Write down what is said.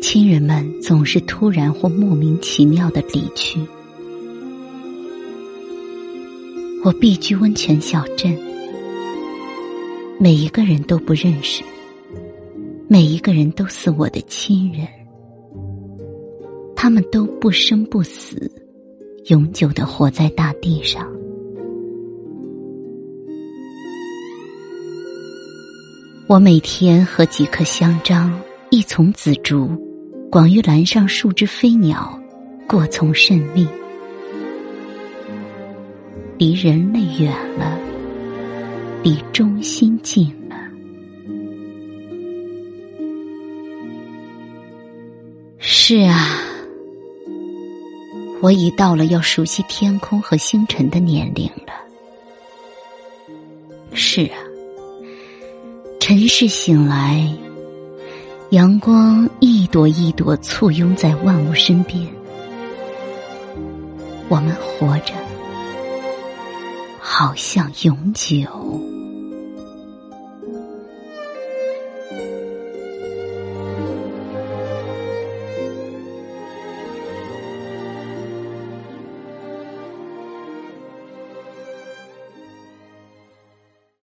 亲人们总是突然或莫名其妙的离去。我避居温泉小镇每一个人都不认识每一个人都是我的亲人他们都不生不死。永久的活在大地上。我每天和几棵香樟、一丛紫竹、广玉兰上数只飞鸟，过从甚密。离人类远了，离中心近了。是啊，我已到了要熟悉天空和星辰的年龄了。是啊，尘世醒来，阳光一朵一朵簇拥在万物身边，我们活着。好像永久。